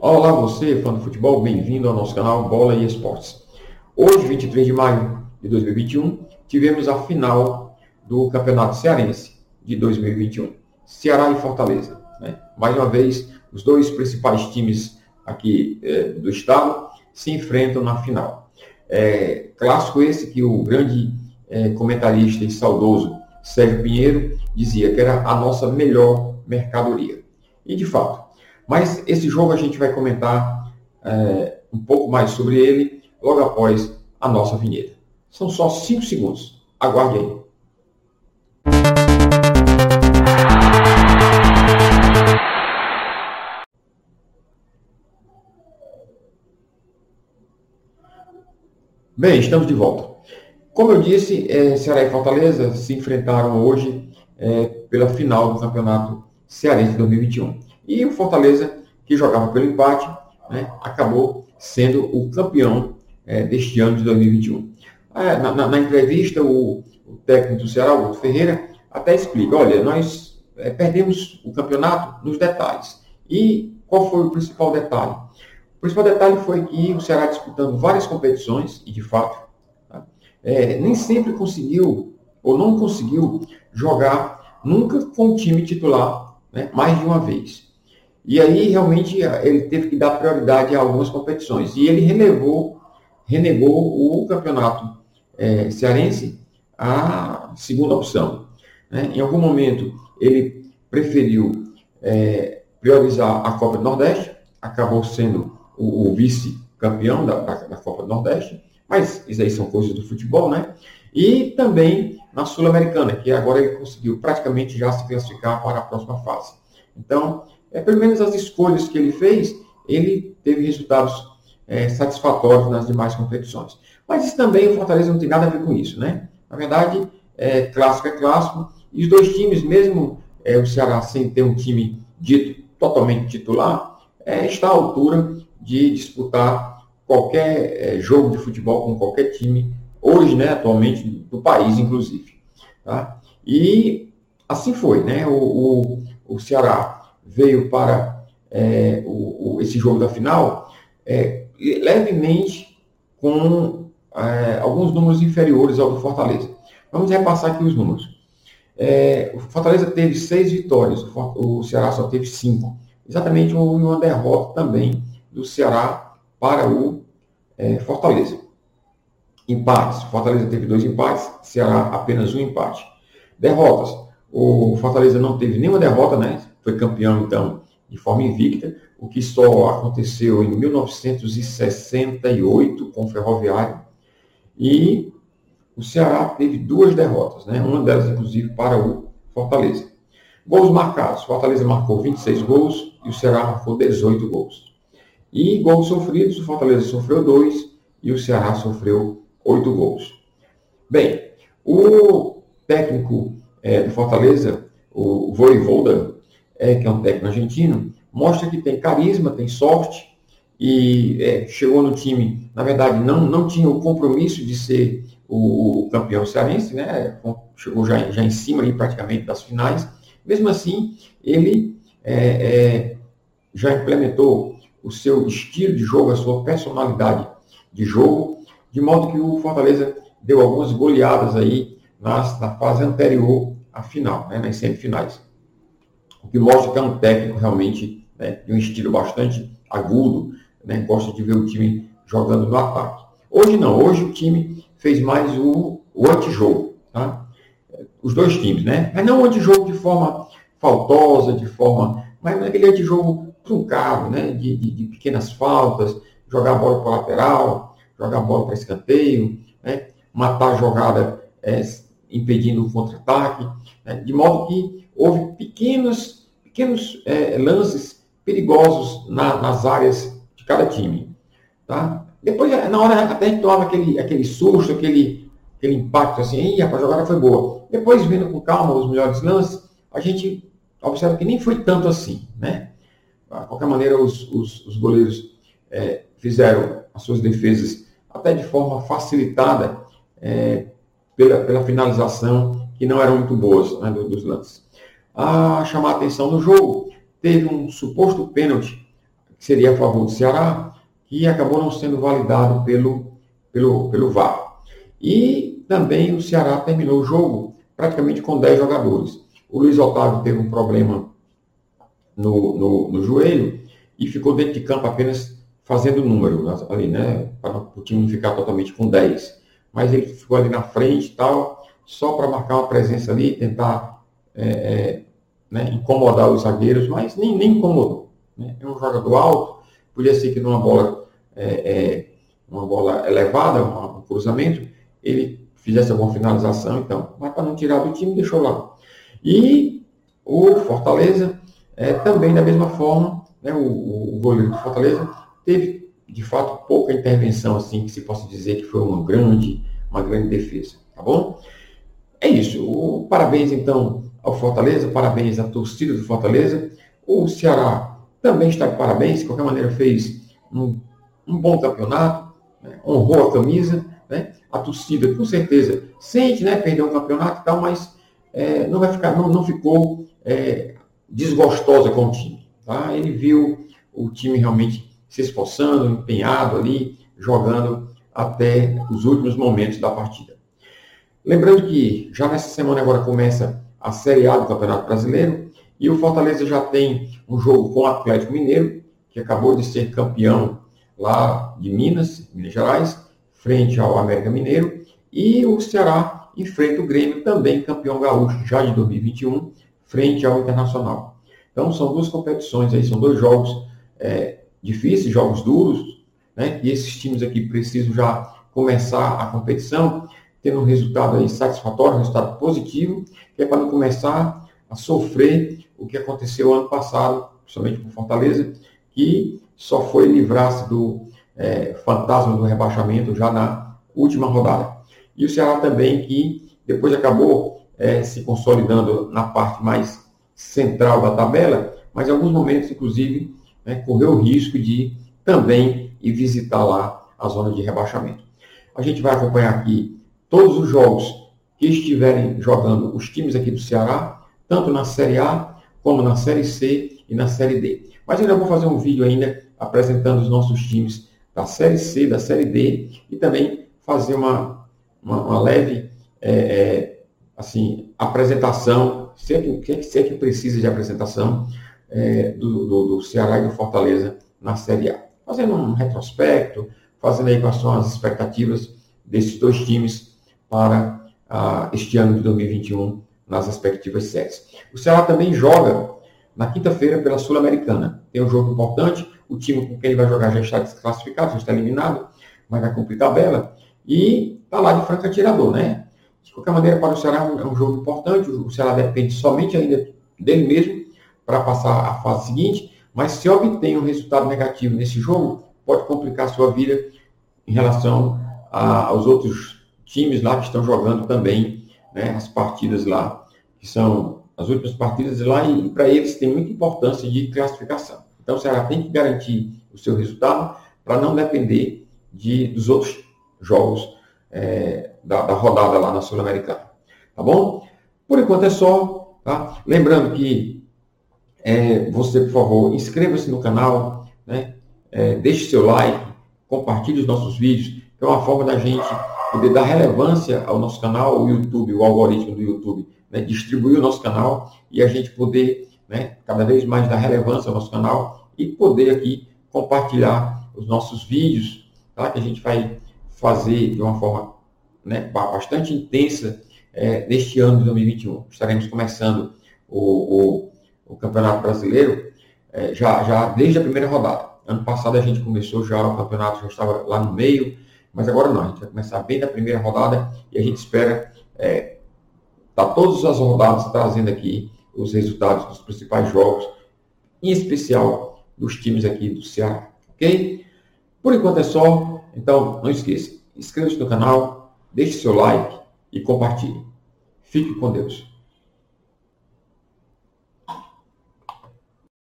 Olá você, fã do futebol, bem-vindo ao nosso canal Bola e Esportes. Hoje, 23 de maio de 2021, tivemos a final do Campeonato Cearense de 2021. Ceará e Fortaleza. Né? Mais uma vez, os dois principais times aqui é, do estado se enfrentam na final. É, clássico esse que o grande é, comentarista e saudoso Sérgio Pinheiro dizia que era a nossa melhor mercadoria. E de fato. Mas esse jogo a gente vai comentar é, um pouco mais sobre ele logo após a nossa vinheta. São só cinco segundos. Aguarde aí. Bem, estamos de volta. Como eu disse, é, Ceará e Fortaleza se enfrentaram hoje é, pela final do Campeonato Cearense 2021. E o Fortaleza, que jogava pelo empate, né, acabou sendo o campeão é, deste ano de 2021. É, na, na, na, entrevista, o, o, técnico do Ceará, Augusto Ferreira, até explica, olha, nós é, perdemos o campeonato nos detalhes. E qual foi o principal detalhe? O principal detalhe foi que o Ceará disputando várias competições, e de fato, tá? é, nem sempre conseguiu, ou não conseguiu, jogar nunca com o time titular né, mais de uma vez. E aí, realmente, ele teve que dar prioridade a algumas competições. E ele relevou, renegou o campeonato é, cearense a segunda opção. Né? Em algum momento, ele preferiu é, priorizar a Copa do Nordeste, acabou sendo o, o vice-campeão da, da, da, Copa do Nordeste, mas isso aí são coisas do futebol, né? E também na Sul-Americana, que agora ele conseguiu praticamente já se classificar para a próxima fase. Então, é, pelo menos as escolhas que ele fez, ele teve resultados é, satisfatórios nas demais competições. Mas isso também, o Fortaleza não tem nada a ver com isso, né? Na verdade, é, clássico é clássico, e os dois times, mesmo é, o Ceará sem ter um time dito totalmente titular, é, está à altura de disputar qualquer é, jogo de futebol com qualquer time, hoje, né, atualmente, do país, inclusive. Tá? E assim foi, né? O, o, o Ceará veio para é, o, o, esse jogo da final é, levemente com é, alguns números inferiores ao do Fortaleza. Vamos repassar aqui os números. É, o Fortaleza teve seis vitórias, o Ceará só teve cinco. Exatamente uma derrota também do Ceará para o é, Fortaleza. Empates. Fortaleza teve dois empates, Ceará apenas um empate. Derrotas. O Fortaleza não teve nenhuma derrota, né? Foi campeão, então, de forma invicta, o que só aconteceu em 1968 com o Ferroviário. E o Ceará teve duas derrotas, né? Uma delas, inclusive, para o Fortaleza. Gols marcados. Fortaleza marcou 26 gols e o Ceará marcou 18 gols. E gols sofridos, o Fortaleza sofreu dois e o Ceará sofreu oito gols. Bem, o técnico é, do Fortaleza, o Voivoda, é, que é um técnico argentino, mostra que tem carisma, tem sorte e é, chegou no time, na verdade, não, não tinha o compromisso de ser o, campeão cearense, né? chegou já, já em cima ali, praticamente das finais. Mesmo assim, ele é, é, já implementou o seu estilo de jogo, a sua personalidade de jogo, de modo que o Fortaleza deu algumas goleadas aí nas, na fase anterior à final, né, nas semifinais. O que mostra que é um técnico realmente né, de um estilo bastante agudo, né, gosta de ver o time jogando no ataque. Hoje não, hoje o time fez mais o, o antijogo, tá? Os dois times, né? Mas não o antijogo de forma faltosa, de forma. Mas aquele antijogo truncado, né? De, de, de, pequenas faltas, jogar a bola para lateral, jogar a bola para escanteio, né? matar a jogada é, impedindo o contra-ataque, né? de modo que houve pequenos, pequenos é, lances perigosos na, nas áreas de cada time. Tá? Depois, na hora, até a gente tomava aquele, aquele susto, aquele, aquele impacto assim, Ih, a jogada foi boa. Depois, vendo com calma os melhores lances, a gente observa que nem foi tanto assim, né? De qualquer maneira, os, os, os goleiros é, fizeram as suas defesas até de forma facilitada é, pela, pela finalização, que não eram muito boas né, dos lances. A chamar a atenção no jogo, teve um suposto pênalti que seria a favor do Ceará, que acabou não sendo validado pelo, pelo, pelo VAR. E também o Ceará terminou o jogo praticamente com 10 jogadores. O Luiz Otávio teve um problema no, no, no joelho e ficou dentro de campo apenas fazendo número ali, né? Para o time não ficar totalmente com 10. Mas ele ficou ali na frente e tal, só para marcar uma presença ali, tentar é, é, né, incomodar os zagueiros, mas nem, nem incomodou. Né? É um jogador alto, podia ser que numa bola, é, é uma bola elevada, um cruzamento, ele fizesse alguma finalização, então, mas para não tirar do time, deixou lá. E o Fortaleza, é, também da mesma forma, né, o, o goleiro do Fortaleza teve, de fato, pouca intervenção, assim, que se possa dizer que foi uma grande, uma grande defesa, tá bom? É isso. O, parabéns, então, ao Fortaleza, parabéns à torcida do Fortaleza. O Ceará também está de parabéns, de qualquer maneira fez um, um bom campeonato, né? honrou a camisa, né? A torcida, com certeza, sente, né, perder um campeonato e tal, mas é, não vai ficar, não, não ficou é, desgostosa com o time. Tá? Ele viu o time realmente se esforçando, empenhado ali, jogando até os últimos momentos da partida. Lembrando que já nessa semana agora começa a Série A do Campeonato Brasileiro e o Fortaleza já tem um jogo com o Atlético Mineiro, que acabou de ser campeão lá de Minas, Minas Gerais, frente ao América Mineiro, e o Ceará enfrenta o Grêmio, também campeão gaúcho já de 2021, frente ao Internacional. Então são duas competições aí, são dois jogos é, difíceis, jogos duros, né? E esses times aqui precisam já começar a competição tendo um resultado aí satisfatório, um resultado positivo, que é para não começar a sofrer o que aconteceu ano passado, principalmente com Fortaleza, que só foi livrar-se do é, fantasma do rebaixamento já na última rodada. E o Ceará também, que depois acabou é, se consolidando na parte mais central da tabela, mas em alguns momentos, inclusive, né, correu o risco de também ir visitar lá a zona de rebaixamento. A gente vai acompanhar aqui todos os jogos que estiverem jogando os times aqui do Ceará, tanto na Série A como na Série C e na Série D. Mas ainda vou fazer um vídeo ainda apresentando os nossos times da Série C, da Série D e também fazer uma, uma, uma leve é, é, assim, apresentação, se é, que, se é que precisa de apresentação, é, do, do, do, Ceará e do Fortaleza na Série A. Fazendo um retrospecto, fazendo aí quais são as expectativas desses dois times para ah, este ano de 2021 nas respectivas séries. O Ceará também joga na quinta-feira pela Sul-Americana. Tem um jogo importante, o time com quem ele vai jogar já está desclassificado, já está eliminado, mas vai cumprir tabela. E está lá de franca tirador, né? De qualquer maneira, para o Ceará é um jogo importante, o Ceará depende somente ainda dele mesmo para passar a fase seguinte, mas se obtém um resultado negativo nesse jogo, pode complicar sua vida em relação a, aos outros times lá que estão jogando também né, as partidas lá, que são as últimas partidas lá, e para eles tem muita importância de classificação. Então o Ceará tem que garantir o seu resultado para não depender de, dos outros jogos é, da, da, rodada lá na Sul-Americana. Tá bom? Por enquanto é só. Tá? Lembrando que é, você, por favor, inscreva-se no canal, né? É, deixe seu like, compartilhe os nossos vídeos, que é uma forma da gente poder dar relevância ao nosso canal, o YouTube, o algoritmo do YouTube, né, distribuir o nosso canal e a gente poder né, cada vez mais dar relevância ao nosso canal e poder aqui compartilhar os nossos vídeos, tá, que a gente vai fazer de uma forma né, bastante intensa é, neste ano de 2021. Estaremos começando o, o, o Campeonato Brasileiro é, já, já desde a primeira rodada. Ano passado a gente começou já, o campeonato já estava lá no meio, mas agora não, a gente vai começar bem da primeira rodada e a gente espera é, tá todas as rodadas trazendo aqui os resultados dos principais jogos, em especial dos times aqui do Ceará, ok? Por enquanto é só, então não esqueça, inscreva-se no canal, deixe seu like e compartilhe. Fique com Deus.